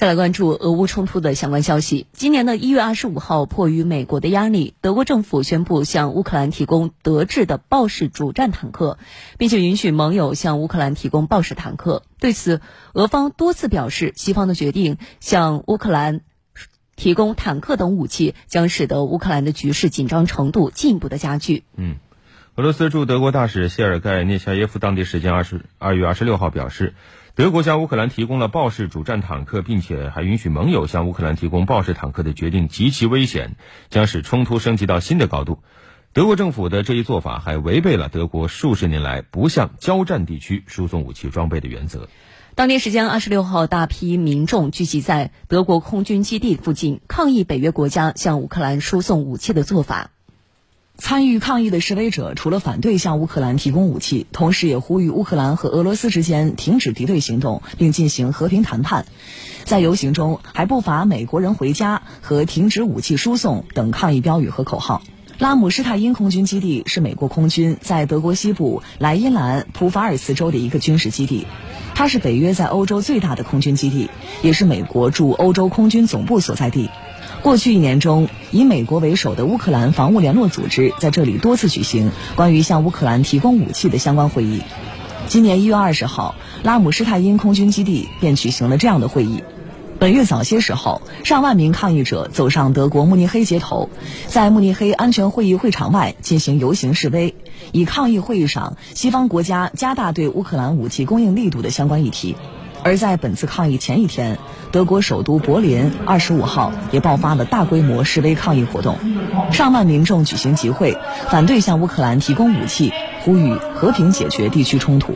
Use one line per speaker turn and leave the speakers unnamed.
再来关注俄乌冲突的相关消息。今年的一月二十五号，迫于美国的压力，德国政府宣布向乌克兰提供德制的豹式主战坦克，并且允许盟友向乌克兰提供豹式坦克。对此，俄方多次表示，西方的决定向乌克兰提供坦克等武器，将使得乌克兰的局势紧张程度进一步的加剧。
嗯，俄罗斯驻德国大使谢尔盖涅夏耶夫当地时间二十二月二十六号表示。德国向乌克兰提供了豹式主战坦克，并且还允许盟友向乌克兰提供豹式坦克的决定极其危险，将使冲突升级到新的高度。德国政府的这一做法还违背了德国数十年来不向交战地区输送武器装备的原则。
当地时间二十六号，大批民众聚集在德国空军基地附近，抗议北约国家向乌克兰输送武器的做法。
参与抗议的示威者除了反对向乌克兰提供武器，同时也呼吁乌克兰和俄罗斯之间停止敌对行动，并进行和平谈判。在游行中，还不乏“美国人回家”和“停止武器输送”等抗议标语和口号。拉姆施泰因空军基地是美国空军在德国西部莱茵兰普法尔茨州的一个军事基地，它是北约在欧洲最大的空军基地，也是美国驻欧洲空军总部所在地。过去一年中，以美国为首的乌克兰防务联络组织在这里多次举行关于向乌克兰提供武器的相关会议。今年一月二十号，拉姆施泰因空军基地便举行了这样的会议。本月早些时候，上万名抗议者走上德国慕尼黑街头，在慕尼黑安全会议会场外进行游行示威，以抗议会议上西方国家加大对乌克兰武器供应力度的相关议题。而在本次抗议前一天，德国首都柏林二十五号也爆发了大规模示威抗议活动，上万民众举行集会，反对向乌克兰提供武器，呼吁和平解决地区冲突。